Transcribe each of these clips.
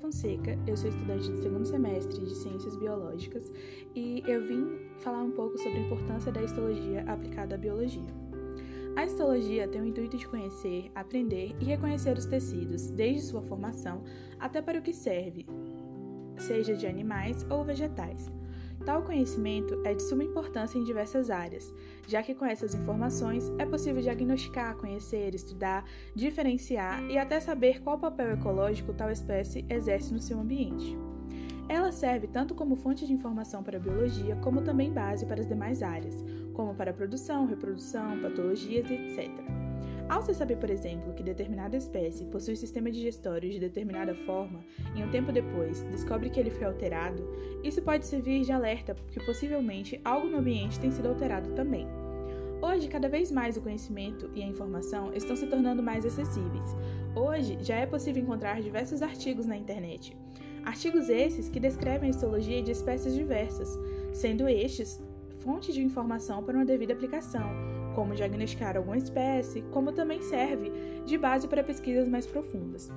Fonseca, eu sou estudante do segundo semestre de Ciências Biológicas e eu vim falar um pouco sobre a importância da histologia aplicada à biologia. A histologia tem o intuito de conhecer, aprender e reconhecer os tecidos, desde sua formação até para o que serve, seja de animais ou vegetais. Tal conhecimento é de suma importância em diversas áreas, já que com essas informações é possível diagnosticar, conhecer, estudar, diferenciar e até saber qual papel ecológico tal espécie exerce no seu ambiente. Ela serve tanto como fonte de informação para a biologia, como também base para as demais áreas, como para a produção, reprodução, patologias, etc. Ao se saber, por exemplo, que determinada espécie possui sistema digestório de determinada forma e um tempo depois descobre que ele foi alterado, isso pode servir de alerta que possivelmente algo no ambiente tem sido alterado também. Hoje, cada vez mais o conhecimento e a informação estão se tornando mais acessíveis. Hoje, já é possível encontrar diversos artigos na internet. Artigos esses que descrevem a histologia de espécies diversas, sendo estes fonte de informação para uma devida aplicação, como diagnosticar alguma espécie, como também serve de base para pesquisas mais profundas.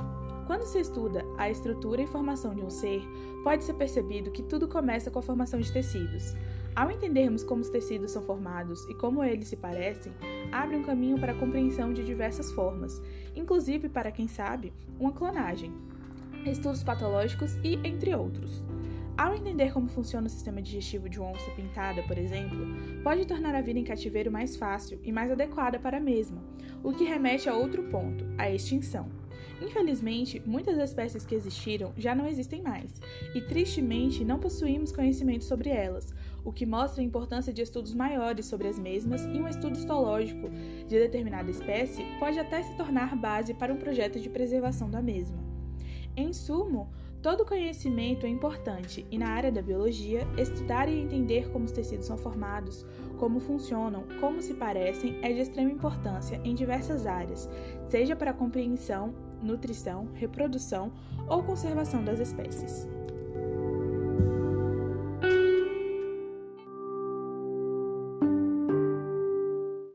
Quando se estuda a estrutura e formação de um ser, pode ser percebido que tudo começa com a formação de tecidos. Ao entendermos como os tecidos são formados e como eles se parecem, abre um caminho para a compreensão de diversas formas, inclusive para quem sabe, uma clonagem, estudos patológicos e entre outros. Ao entender como funciona o sistema digestivo de uma onça pintada, por exemplo, pode tornar a vida em cativeiro mais fácil e mais adequada para a mesma, o que remete a outro ponto, a extinção. Infelizmente, muitas espécies que existiram já não existem mais, e tristemente não possuímos conhecimento sobre elas, o que mostra a importância de estudos maiores sobre as mesmas e um estudo histológico de determinada espécie pode até se tornar base para um projeto de preservação da mesma. Em sumo, Todo conhecimento é importante e, na área da biologia, estudar e entender como os tecidos são formados, como funcionam, como se parecem é de extrema importância em diversas áreas, seja para a compreensão, nutrição, reprodução ou conservação das espécies.